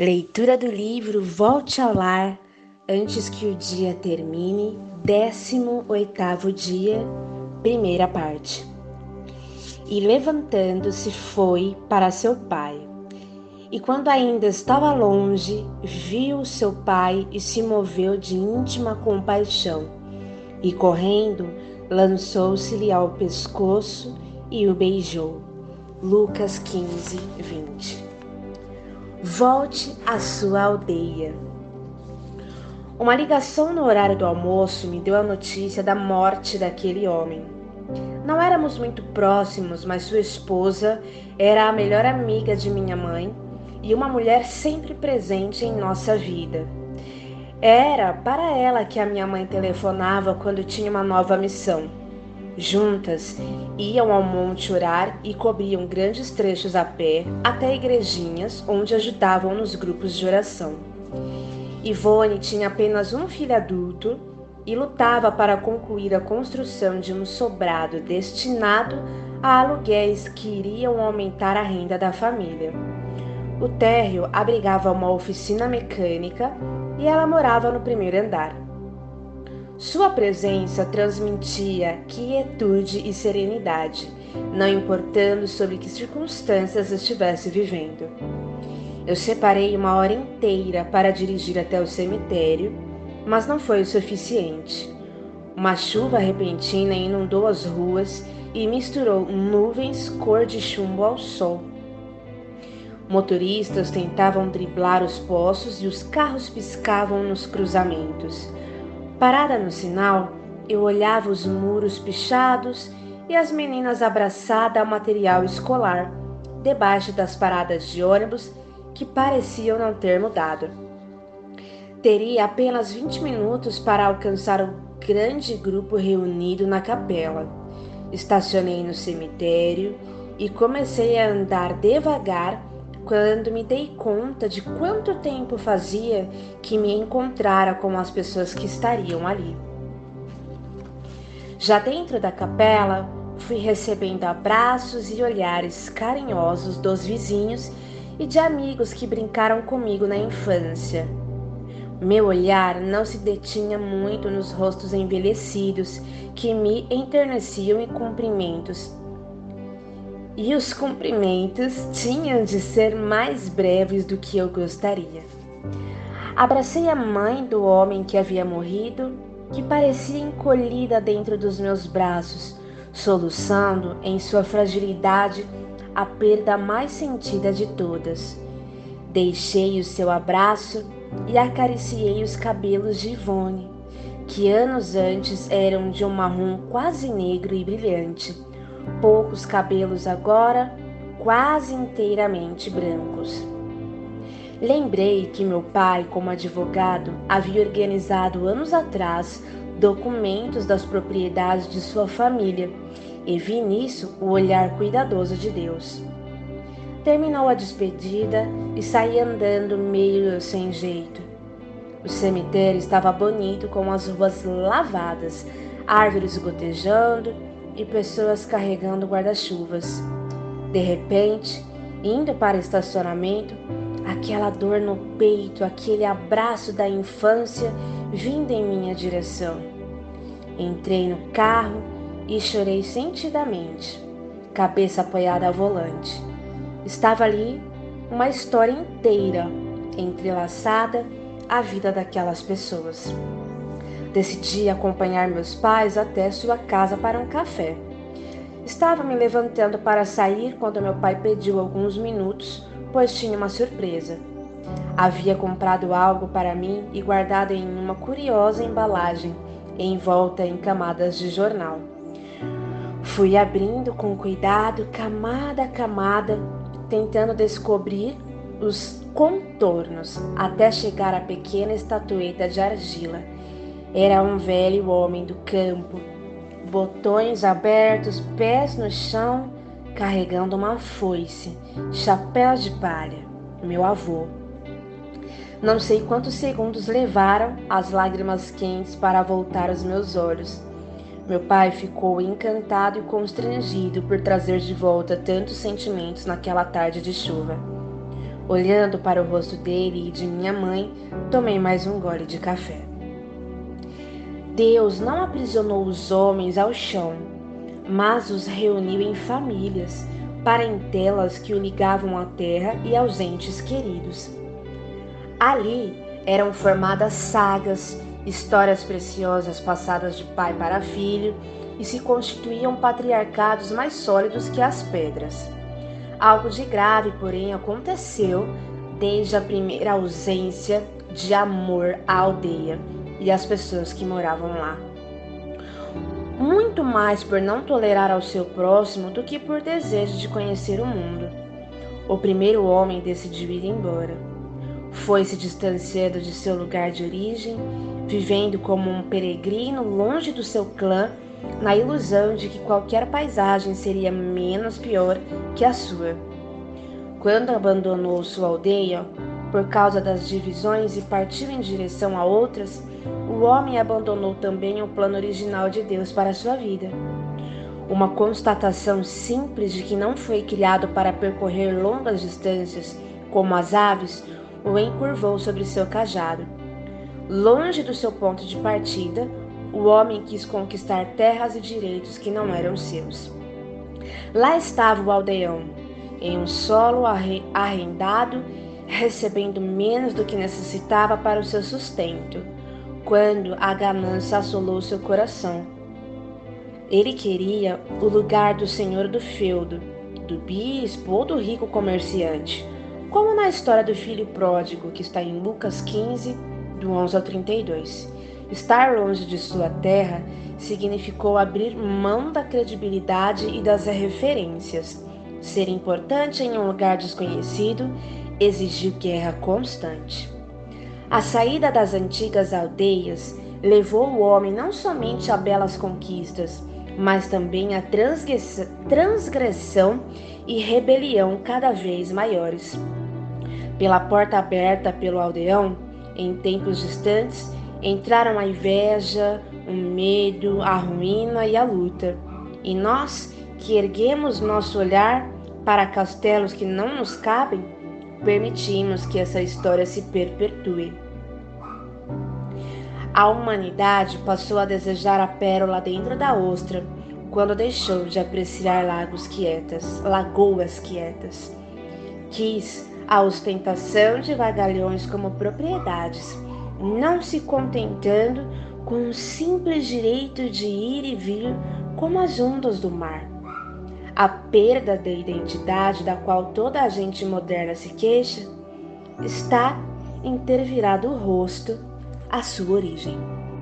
Leitura do livro Volte ao Lar antes que o dia termine, 18º dia, primeira parte. E levantando-se foi para seu pai. E quando ainda estava longe, viu seu pai e se moveu de íntima compaixão. E correndo, lançou-se-lhe ao pescoço e o beijou. Lucas 15, 20. Volte à sua aldeia. Uma ligação no horário do almoço me deu a notícia da morte daquele homem. Não éramos muito próximos, mas sua esposa era a melhor amiga de minha mãe e uma mulher sempre presente em nossa vida. Era para ela que a minha mãe telefonava quando tinha uma nova missão. Juntas, iam ao monte orar e cobriam grandes trechos a pé até igrejinhas onde ajudavam nos grupos de oração. Ivone tinha apenas um filho adulto e lutava para concluir a construção de um sobrado destinado a aluguéis que iriam aumentar a renda da família. O térreo abrigava uma oficina mecânica e ela morava no primeiro andar. Sua presença transmitia quietude e serenidade, não importando sob que circunstâncias estivesse vivendo. Eu separei uma hora inteira para dirigir até o cemitério, mas não foi o suficiente. Uma chuva repentina inundou as ruas e misturou nuvens cor de chumbo ao sol. Motoristas tentavam driblar os poços e os carros piscavam nos cruzamentos. Parada no sinal, eu olhava os muros pichados e as meninas abraçadas ao material escolar, debaixo das paradas de ônibus que pareciam não ter mudado. Teria apenas 20 minutos para alcançar o grande grupo reunido na capela. Estacionei no cemitério e comecei a andar devagar quando me dei conta de quanto tempo fazia que me encontrara com as pessoas que estariam ali. Já dentro da capela, fui recebendo abraços e olhares carinhosos dos vizinhos e de amigos que brincaram comigo na infância. Meu olhar não se detinha muito nos rostos envelhecidos que me enterneciam em cumprimentos e os cumprimentos tinham de ser mais breves do que eu gostaria. Abracei a mãe do homem que havia morrido, que parecia encolhida dentro dos meus braços, soluçando em sua fragilidade a perda mais sentida de todas. Deixei o seu abraço e acariciei os cabelos de Ivone, que anos antes eram de um marrom quase negro e brilhante poucos cabelos agora quase inteiramente brancos. Lembrei que meu pai, como advogado, havia organizado anos atrás documentos das propriedades de sua família e vi nisso o olhar cuidadoso de Deus. Terminou a despedida e saí andando meio sem jeito. O cemitério estava bonito com as ruas lavadas, árvores gotejando e pessoas carregando guarda-chuvas. De repente, indo para o estacionamento, aquela dor no peito, aquele abraço da infância vindo em minha direção. Entrei no carro e chorei sentidamente, cabeça apoiada ao volante. Estava ali uma história inteira entrelaçada à vida daquelas pessoas. Decidi acompanhar meus pais até sua casa para um café. Estava me levantando para sair quando meu pai pediu alguns minutos, pois tinha uma surpresa. Havia comprado algo para mim e guardado em uma curiosa embalagem, envolta em camadas de jornal. Fui abrindo com cuidado, camada a camada, tentando descobrir os contornos até chegar à pequena estatueta de argila era um velho homem do campo, botões abertos, pés no chão, carregando uma foice, chapéu de palha. Meu avô. Não sei quantos segundos levaram as lágrimas quentes para voltar aos meus olhos. Meu pai ficou encantado e constrangido por trazer de volta tantos sentimentos naquela tarde de chuva. Olhando para o rosto dele e de minha mãe, tomei mais um gole de café. Deus não aprisionou os homens ao chão, mas os reuniu em famílias, parentelas que o ligavam à terra e aos entes queridos. Ali eram formadas sagas, histórias preciosas passadas de pai para filho e se constituíam patriarcados mais sólidos que as pedras. Algo de grave, porém, aconteceu desde a primeira ausência de amor à aldeia e às pessoas que moravam lá. Muito mais por não tolerar ao seu próximo do que por desejo de conhecer o mundo. O primeiro homem decidiu ir embora. Foi se distanciando de seu lugar de origem, vivendo como um peregrino longe do seu clã na ilusão de que qualquer paisagem seria menos pior que a sua. Quando abandonou sua aldeia, por causa das divisões e partiu em direção a outras, o homem abandonou também o plano original de Deus para sua vida. Uma constatação simples de que não foi criado para percorrer longas distâncias, como as aves, o encurvou sobre seu cajado. Longe do seu ponto de partida, o homem quis conquistar terras e direitos que não eram seus. Lá estava o aldeão, em um solo arrendado, recebendo menos do que necessitava para o seu sustento, quando a ganância assolou seu coração. Ele queria o lugar do senhor do feudo, do bispo ou do rico comerciante, como na história do filho pródigo que está em Lucas 15, do 11 ao 32. Estar longe de sua terra significou abrir mão da credibilidade e das referências. Ser importante em um lugar desconhecido exigiu guerra constante. A saída das antigas aldeias levou o homem não somente a belas conquistas, mas também a transgressão e rebelião cada vez maiores. Pela porta aberta pelo aldeão, em tempos distantes, entraram a inveja, o medo, a ruína e a luta. E nós, que erguemos nosso olhar para castelos que não nos cabem, permitimos que essa história se perpetue. A humanidade passou a desejar a pérola dentro da ostra quando deixou de apreciar lagos quietas, lagoas quietas. Quis a ostentação de vagalhões como propriedades não se contentando com o simples direito de ir e vir como as ondas do mar. A perda da identidade da qual toda a gente moderna se queixa está em ter virado o rosto à sua origem.